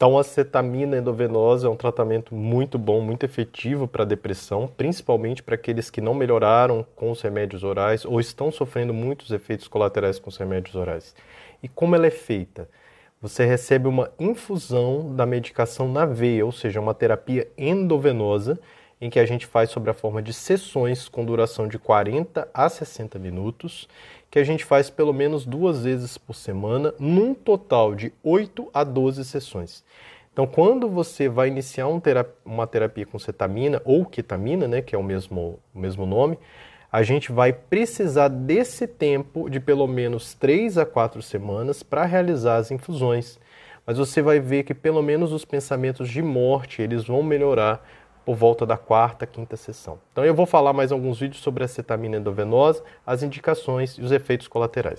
Então, a cetamina endovenosa é um tratamento muito bom, muito efetivo para depressão, principalmente para aqueles que não melhoraram com os remédios orais ou estão sofrendo muitos efeitos colaterais com os remédios orais. E como ela é feita? Você recebe uma infusão da medicação na veia, ou seja, uma terapia endovenosa, em que a gente faz sobre a forma de sessões com duração de 40 a 60 minutos, que a gente faz pelo menos duas vezes por semana, num total de 8 a 12 sessões. Então, quando você vai iniciar um uma terapia com cetamina ou ketamina, né, que é o mesmo, o mesmo nome, a gente vai precisar desse tempo de pelo menos 3 a 4 semanas para realizar as infusões. Mas você vai ver que pelo menos os pensamentos de morte, eles vão melhorar por volta da quarta, quinta sessão. Então eu vou falar mais alguns vídeos sobre a cetamina endovenosa, as indicações e os efeitos colaterais.